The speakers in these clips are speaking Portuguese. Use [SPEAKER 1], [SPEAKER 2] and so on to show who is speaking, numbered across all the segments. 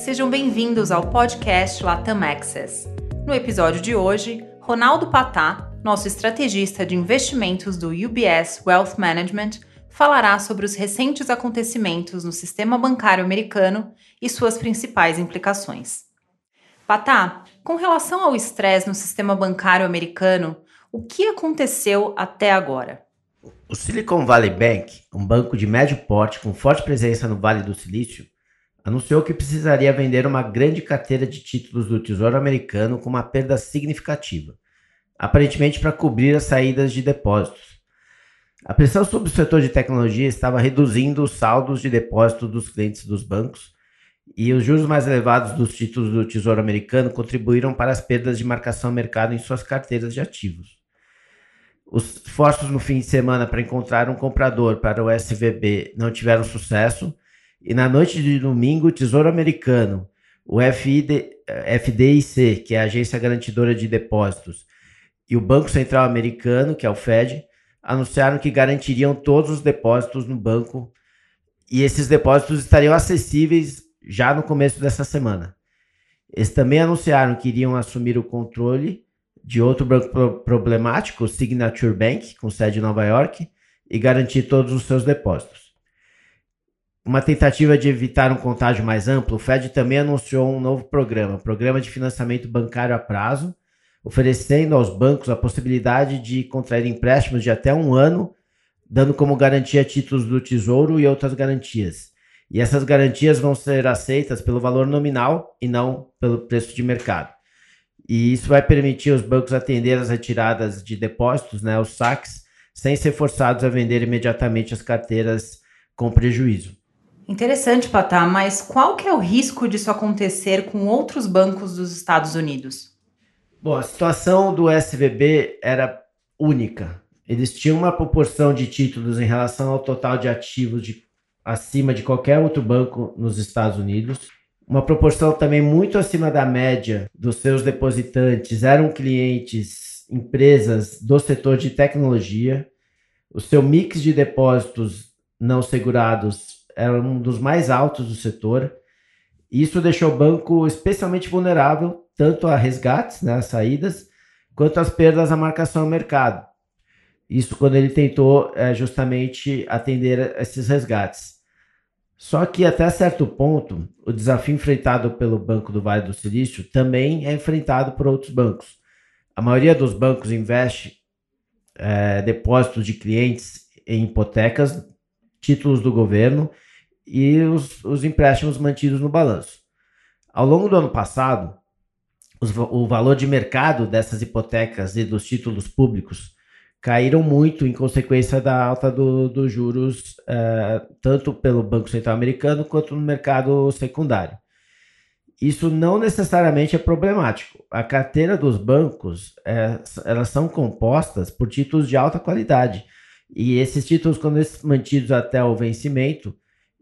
[SPEAKER 1] Sejam bem-vindos ao podcast Latam Access. No episódio de hoje, Ronaldo Patá, nosso estrategista de investimentos do UBS Wealth Management, falará sobre os recentes acontecimentos no sistema bancário americano e suas principais implicações. Patá, com relação ao estresse no sistema bancário americano, o que aconteceu até agora?
[SPEAKER 2] O Silicon Valley Bank, um banco de médio porte com forte presença no Vale do Silício, anunciou que precisaria vender uma grande carteira de títulos do Tesouro Americano com uma perda significativa, aparentemente para cobrir as saídas de depósitos. A pressão sobre o setor de tecnologia estava reduzindo os saldos de depósito dos clientes dos bancos e os juros mais elevados dos títulos do Tesouro Americano contribuíram para as perdas de marcação mercado em suas carteiras de ativos. Os esforços no fim de semana para encontrar um comprador para o SVB não tiveram sucesso, e na noite de domingo, o Tesouro Americano, o FID, FDIC, que é a Agência Garantidora de Depósitos, e o Banco Central Americano, que é o Fed, anunciaram que garantiriam todos os depósitos no banco e esses depósitos estariam acessíveis já no começo dessa semana. Eles também anunciaram que iriam assumir o controle de outro banco problemático, o Signature Bank, com sede em Nova York, e garantir todos os seus depósitos. Uma tentativa de evitar um contágio mais amplo, o Fed também anunciou um novo programa, Programa de Financiamento Bancário a Prazo, oferecendo aos bancos a possibilidade de contrair empréstimos de até um ano, dando como garantia títulos do Tesouro e outras garantias. E essas garantias vão ser aceitas pelo valor nominal e não pelo preço de mercado. E isso vai permitir os bancos atender as retiradas de depósitos, né, os saques, sem ser forçados a vender imediatamente as carteiras com prejuízo.
[SPEAKER 1] Interessante, Patá, mas qual que é o risco disso acontecer com outros bancos dos Estados Unidos?
[SPEAKER 2] Bom, a situação do SVB era única. Eles tinham uma proporção de títulos em relação ao total de ativos de, acima de qualquer outro banco nos Estados Unidos uma proporção também muito acima da média dos seus depositantes eram clientes, empresas do setor de tecnologia. O seu mix de depósitos não segurados era um dos mais altos do setor. Isso deixou o banco especialmente vulnerável tanto a resgates, né, as saídas, quanto às perdas à marcação ao mercado. Isso quando ele tentou é, justamente atender esses resgates. Só que até certo ponto, o desafio enfrentado pelo Banco do Vale do Silício também é enfrentado por outros bancos. A maioria dos bancos investe é, depósitos de clientes em hipotecas, títulos do governo e os, os empréstimos mantidos no balanço. Ao longo do ano passado, os, o valor de mercado dessas hipotecas e dos títulos públicos caíram muito em consequência da alta dos do juros, é, tanto pelo Banco Central Americano quanto no mercado secundário. Isso não necessariamente é problemático. A carteira dos bancos, é, elas são compostas por títulos de alta qualidade. E esses títulos, quando eles mantidos até o vencimento,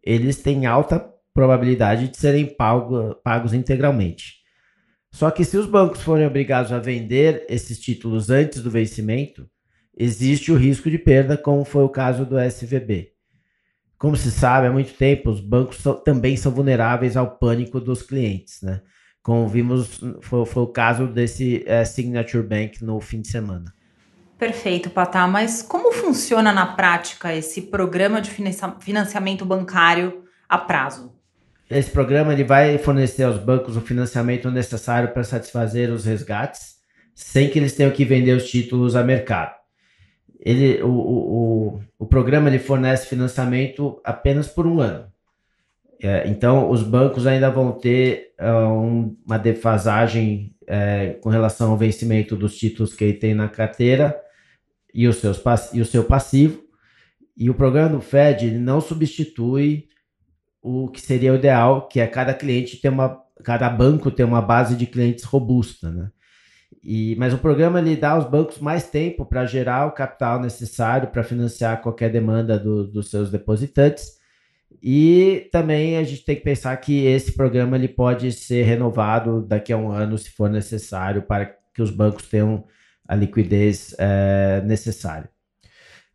[SPEAKER 2] eles têm alta probabilidade de serem pago, pagos integralmente. Só que se os bancos forem obrigados a vender esses títulos antes do vencimento, existe o risco de perda, como foi o caso do SVB. Como se sabe, há muito tempo os bancos são, também são vulneráveis ao pânico dos clientes, né? Como vimos, foi, foi o caso desse é, Signature Bank no fim de semana.
[SPEAKER 1] Perfeito, Patá. Mas como funciona na prática esse programa de financiamento bancário a prazo?
[SPEAKER 2] Esse programa ele vai fornecer aos bancos o financiamento necessário para satisfazer os resgates, sem que eles tenham que vender os títulos a mercado ele, o, o, o programa ele fornece financiamento apenas por um ano. É, então, os bancos ainda vão ter um, uma defasagem é, com relação ao vencimento dos títulos que ele tem na carteira e, seus, e o seu passivo. E o programa do Fed não substitui o que seria o ideal, que é cada cliente ter uma, cada banco ter uma base de clientes robusta, né? E, mas o programa ele dá aos bancos mais tempo para gerar o capital necessário para financiar qualquer demanda do, dos seus depositantes. E também a gente tem que pensar que esse programa ele pode ser renovado daqui a um ano, se for necessário, para que os bancos tenham a liquidez é, necessária.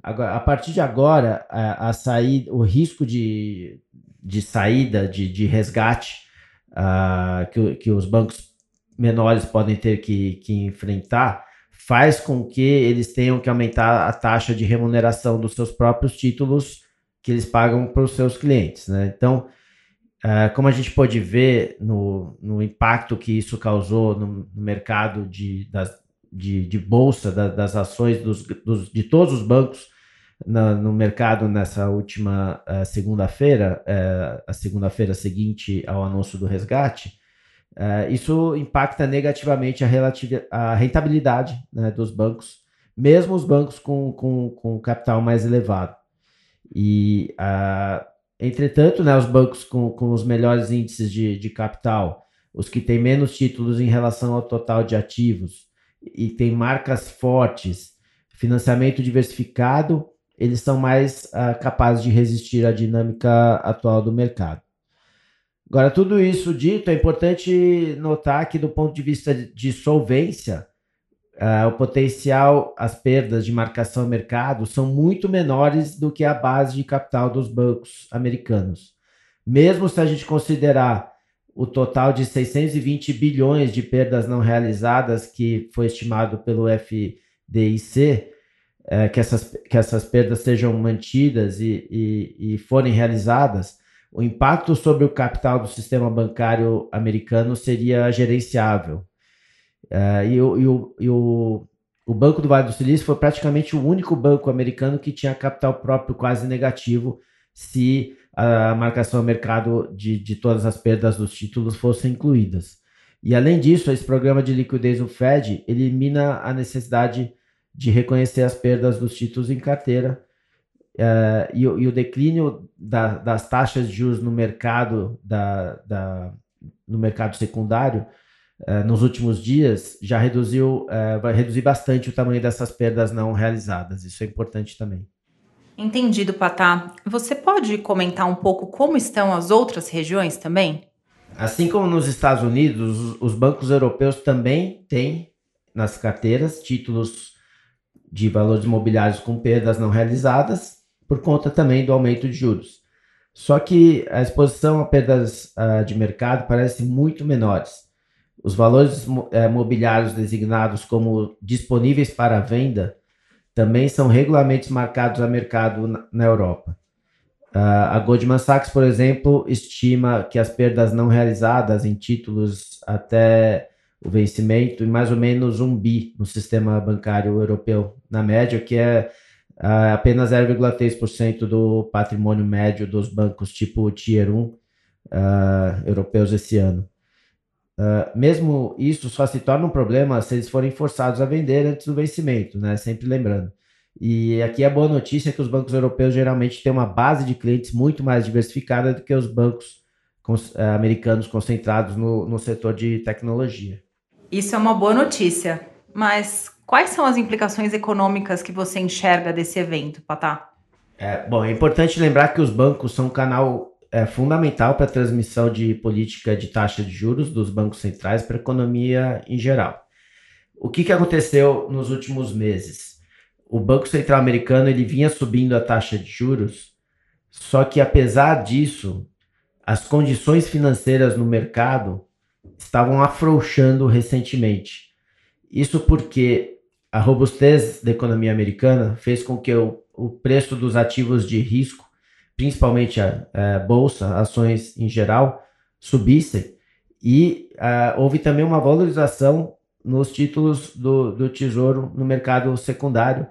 [SPEAKER 2] Agora, a partir de agora, a, a saída, o risco de, de saída, de, de resgate, uh, que, que os bancos menores podem ter que, que enfrentar, faz com que eles tenham que aumentar a taxa de remuneração dos seus próprios títulos que eles pagam para os seus clientes. Né? Então, uh, como a gente pode ver no, no impacto que isso causou no, no mercado de, das, de, de bolsa, da, das ações dos, dos, de todos os bancos na, no mercado nessa última uh, segunda-feira, uh, a segunda-feira seguinte ao anúncio do resgate, uh, isso impacta negativamente a, a rentabilidade né, dos bancos, mesmo os bancos com, com, com capital mais elevado. E, uh, entretanto, né, os bancos com, com os melhores índices de, de capital, os que têm menos títulos em relação ao total de ativos e têm marcas fortes, financiamento diversificado, eles são mais uh, capazes de resistir à dinâmica atual do mercado. Agora, tudo isso dito, é importante notar que, do ponto de vista de solvência, uh, o potencial, as perdas de marcação mercado são muito menores do que a base de capital dos bancos americanos. Mesmo se a gente considerar o total de 620 bilhões de perdas não realizadas que foi estimado pelo FDIC, é, que, essas, que essas perdas sejam mantidas e, e, e forem realizadas, o impacto sobre o capital do sistema bancário americano seria gerenciável. Uh, e, o, e, o, e o, o Banco do Vale do Silício foi praticamente o único banco americano que tinha capital próprio quase negativo se a marcação ao mercado de, de todas as perdas dos títulos fossem incluídas. E além disso, esse programa de liquidez do Fed elimina a necessidade de reconhecer as perdas dos títulos em carteira uh, e, e, o declínio da, das taxas de juros no mercado da, da no mercado secundário uh, nos últimos dias já reduziu, uh, vai reduzir bastante o tamanho dessas perdas não realizadas. Isso é importante também.
[SPEAKER 1] Entendido, Patá. Você pode comentar um pouco como estão as outras regiões também?
[SPEAKER 2] Assim como nos Estados Unidos, os bancos europeus também têm nas carteiras títulos de valores imobiliários com perdas não realizadas, por conta também do aumento de juros. Só que a exposição a perdas uh, de mercado parece muito menores. Os valores uh, mobiliários designados como disponíveis para venda também são regularmente marcados a mercado na, na Europa. Uh, a Goldman Sachs, por exemplo, estima que as perdas não realizadas em títulos até o vencimento em mais ou menos um bi no sistema bancário europeu, na média, que é uh, apenas 0,3% do patrimônio médio dos bancos tipo Tier 1 uh, europeus esse ano. Uh, mesmo isso só se torna um problema se eles forem forçados a vender antes do vencimento, né? Sempre lembrando. E aqui a boa notícia é que os bancos europeus geralmente têm uma base de clientes muito mais diversificada do que os bancos uh, americanos concentrados no, no setor de tecnologia.
[SPEAKER 1] Isso é uma boa notícia, mas quais são as implicações econômicas que você enxerga desse evento, Patá?
[SPEAKER 2] É, bom, é importante lembrar que os bancos são um canal é fundamental para a transmissão de política de taxa de juros dos bancos centrais para a economia em geral. O que, que aconteceu nos últimos meses? O Banco Central americano ele vinha subindo a taxa de juros, só que apesar disso, as condições financeiras no mercado estavam afrouxando recentemente. Isso porque a robustez da economia americana fez com que o, o preço dos ativos de risco principalmente a, a bolsa, ações em geral, subissem. E uh, houve também uma valorização nos títulos do, do Tesouro no mercado secundário.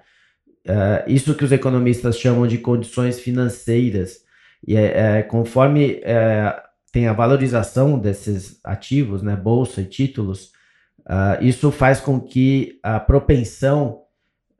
[SPEAKER 2] Uh, isso que os economistas chamam de condições financeiras. E é, é, conforme é, tem a valorização desses ativos, né, bolsa e títulos, uh, isso faz com que a propensão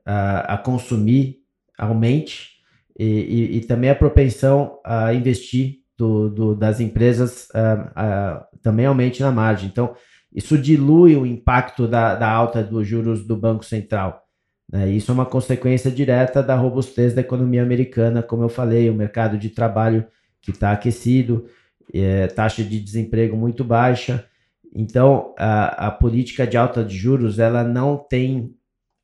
[SPEAKER 2] a consumir aumente e, e, e, também a propensão a investir do, do, das empresas uh, uh, também aumente na margem. Então, isso dilui o impacto da, da alta dos juros do Banco Central. Né? Isso é uma consequência direta da robustez da economia americana, como eu falei, o mercado de trabalho que está aquecido, é, taxa de desemprego muito baixa. Então, a, a política de alta de juros ela não tem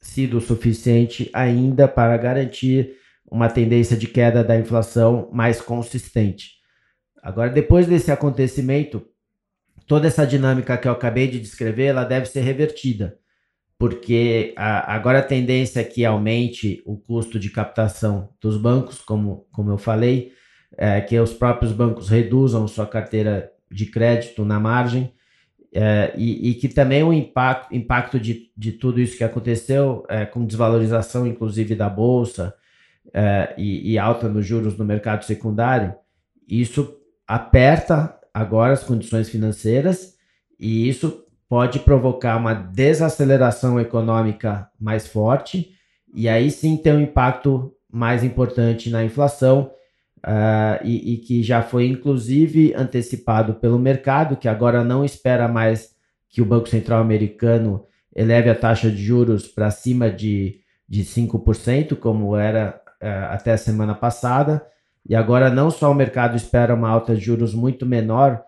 [SPEAKER 2] sido suficiente ainda para garantir uma tendência de queda da inflação mais consistente. Agora, depois desse acontecimento, toda essa dinâmica que eu acabei de descrever, ela deve ser revertida, porque a, agora a tendência é que aumente o custo de captação dos bancos, como, como eu falei, é, que os próprios bancos reduzam sua carteira de crédito na margem, é, e, e, que também o impacto, impacto de, de tudo isso que aconteceu, é, com desvalorização inclusive da Bolsa é, e, e, alta nos juros no mercado secundário, isso aperta agora as condições financeiras e isso pode provocar uma desaceleração econômica mais forte e aí sim ter um impacto mais importante na inflação uh, e, e, que já foi inclusive antecipado pelo mercado, que agora não espera mais que o Banco Central americano eleve a taxa de juros para cima de, de 5%, como era até a semana passada, e agora não só o mercado espera uma alta de juros muito menor,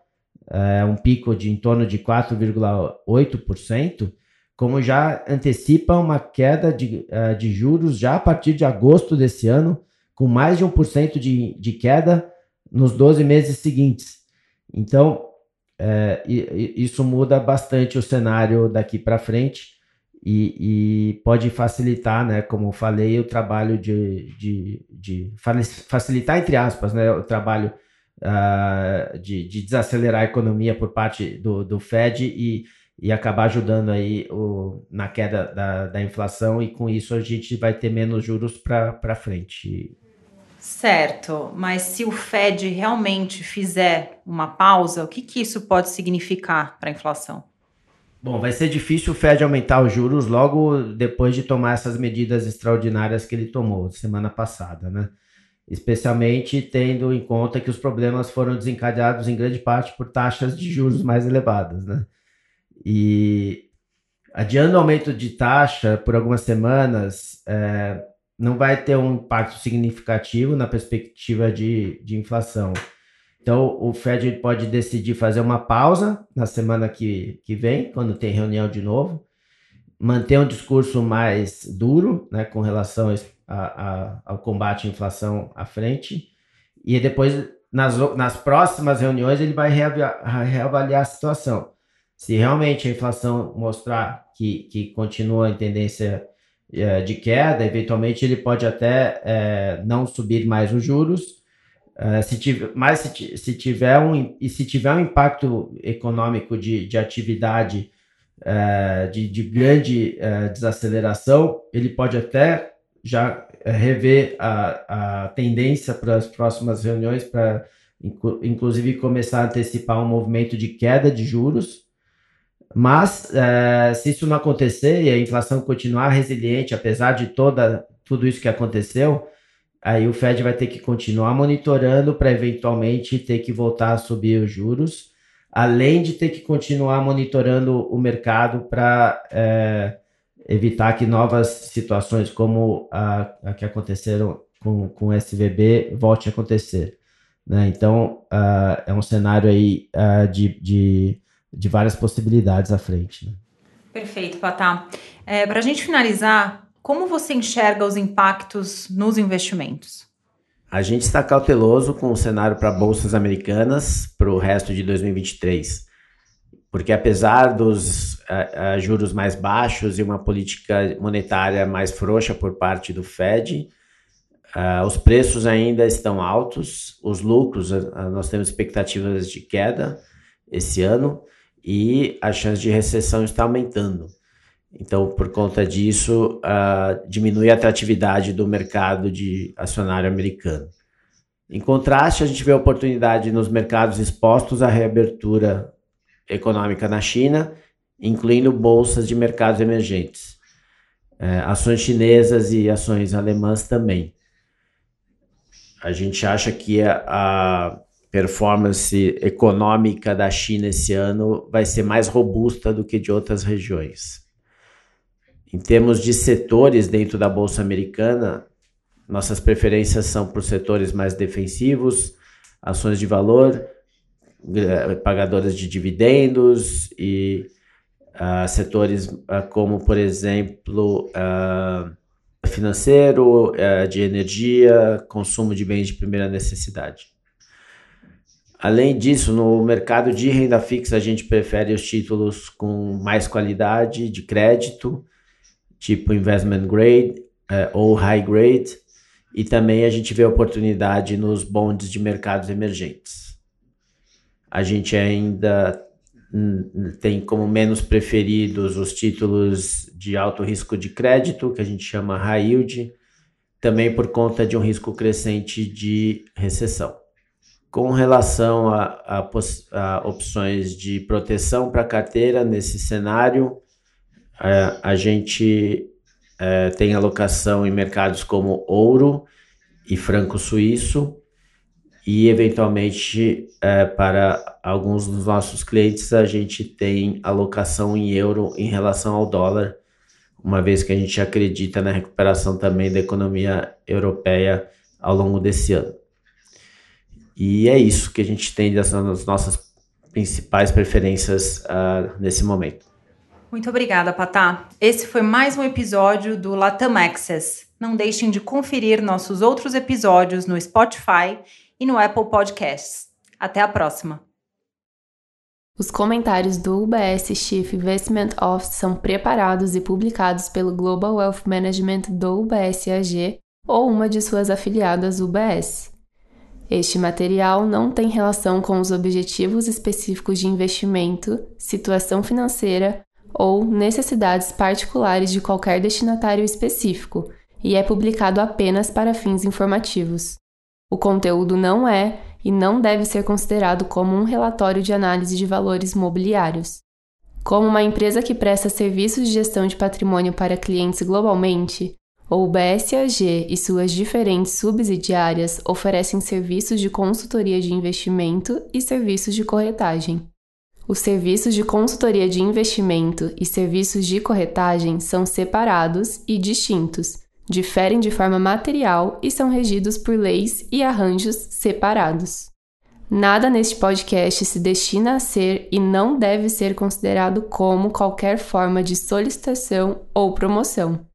[SPEAKER 2] uh, um pico de em torno de 4,8%, como já antecipa uma queda de, uh, de juros já a partir de agosto desse ano, com mais de 1% de, de queda nos 12 meses seguintes. Então, isso muda bastante o cenário daqui para frente e, e, pode facilitar, né, como falei, o trabalho de, de, de facilitar, entre aspas, né, o trabalho uh, de, de, desacelerar a economia por parte do, do Fed e, e acabar ajudando aí o, na queda da, da inflação e com isso a gente vai ter menos juros para frente.
[SPEAKER 1] Certo, mas se o Fed realmente fizer uma pausa, o que, que isso pode significar para a inflação?
[SPEAKER 2] Bom, vai ser difícil o Fed aumentar os juros logo depois de tomar essas medidas extraordinárias que ele tomou semana passada, né? Especialmente tendo em conta que os problemas foram desencadeados em grande parte por taxas de juros mais elevadas, né? E adiando o aumento de taxa por algumas semanas, é, não vai ter um impacto significativo na perspectiva de, de inflação. Então, o Fed pode decidir fazer uma pausa na semana que, que vem, quando tem reunião de novo, manter um discurso mais duro né, com relação a, a, ao combate à inflação à frente, e depois, nas, nas próximas reuniões, ele vai reavaliar, reavaliar a situação. Se realmente a inflação mostrar que, que continua em tendência é, de queda, eventualmente ele pode até é, não subir mais os juros, é, se tiver, mas se, se, tiver um, e se tiver um impacto econômico de, de atividade é, de, de, grande é, desaceleração, ele pode até já é, rever a, a tendência para as próximas reuniões, para inclusive começar a antecipar um movimento de queda de juros, mas se isso não acontecer e a inflação continuar resiliente, apesar de toda, tudo isso que aconteceu, aí o Fed vai ter que continuar monitorando para eventualmente ter que voltar a subir os juros, além de ter que continuar monitorando o mercado para é, evitar que novas situações como a, a que aconteceram com, com o SVB volte a acontecer. Né? Então, uh, é um cenário aí uh, de, de de várias possibilidades à frente. Né?
[SPEAKER 1] Perfeito, Patá. É, Para a gente finalizar, como você enxerga os impactos nos investimentos?
[SPEAKER 2] A gente está cauteloso com o cenário para bolsas americanas para o resto de 2023, porque apesar dos uh, uh, juros mais baixos e uma política monetária mais frouxa por parte do Fed, uh, os preços ainda estão altos, os lucros, nós temos expectativas de queda esse ano, e a chance de recessão está aumentando. Então, por conta disso, uh, diminui a atratividade do mercado de acionário americano. Em contraste, a gente vê oportunidade nos mercados expostos à reabertura econômica na China, incluindo bolsas de mercados emergentes, uh, ações chinesas e ações alemãs também. A gente acha que a, a performance econômica da China esse ano vai ser mais robusta do que de outras regiões. Em termos de setores dentro da Bolsa Americana, nossas preferências são por setores mais defensivos, ações de valor, pagadoras de dividendos e uh, setores uh, como, por exemplo, uh, financeiro, de energia, consumo de bens de primeira necessidade. Além disso, no mercado de renda fixa, a gente prefere os títulos com mais qualidade de crédito, tipo investment grade uh, ou high grade, e também a gente vê oportunidade nos bonds de mercados emergentes. A gente ainda tem como menos preferidos os títulos de alto risco de crédito, que a gente chama high yield, também por conta de um risco crescente de recessão. Com relação a, a, a opções de proteção para carteira nesse cenário, a, é, a gente é, tem alocação em mercados como ouro e franco suíço, e eventualmente é, para alguns dos nossos clientes a gente tem alocação em euro em relação ao dólar, uma vez que a gente acredita na recuperação também da economia europeia ao longo desse ano. E é isso que a gente tem das nossas principais preferências uh, nesse momento.
[SPEAKER 1] Muito obrigada, Patá. Esse foi mais um episódio do Latam Access. Não deixem de conferir nossos outros episódios no Spotify e no Apple Podcasts. Até a próxima!
[SPEAKER 3] Os comentários do UBS Chief Investment Office são preparados e publicados pelo Global Wealth Management do UBS AG ou uma de suas afiliadas UBS. Este material não tem relação com os objetivos específicos de investimento, situação financeira ou necessidades particulares de qualquer destinatário específico e é publicado apenas para fins informativos. O conteúdo não é e não deve ser considerado como um relatório de análise de valores mobiliários. Como uma empresa que presta serviços de gestão de patrimônio para clientes globalmente, o BSAG e suas diferentes subsidiárias oferecem serviços de consultoria de investimento e serviços de corretagem. Os serviços de consultoria de investimento e serviços de corretagem são separados e distintos, diferem de forma material e são regidos por leis e arranjos separados. Nada neste podcast se destina a ser e não deve ser considerado como qualquer forma de solicitação ou promoção.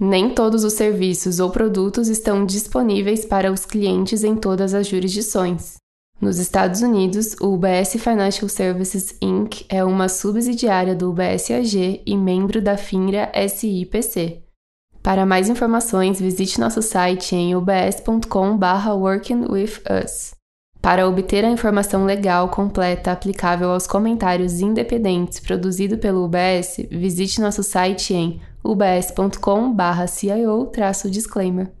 [SPEAKER 3] Nem todos os serviços ou produtos estão disponíveis para os clientes em todas as jurisdições. Nos Estados Unidos, o UBS Financial Services Inc. é uma subsidiária do UBS AG e membro da FINRA SIPC. Para mais informações, visite nosso site em ubs.com/workingwithus. Para obter a informação legal completa aplicável aos comentários independentes produzido pelo UBS, visite nosso site em ubs.com/cio-disclaimer.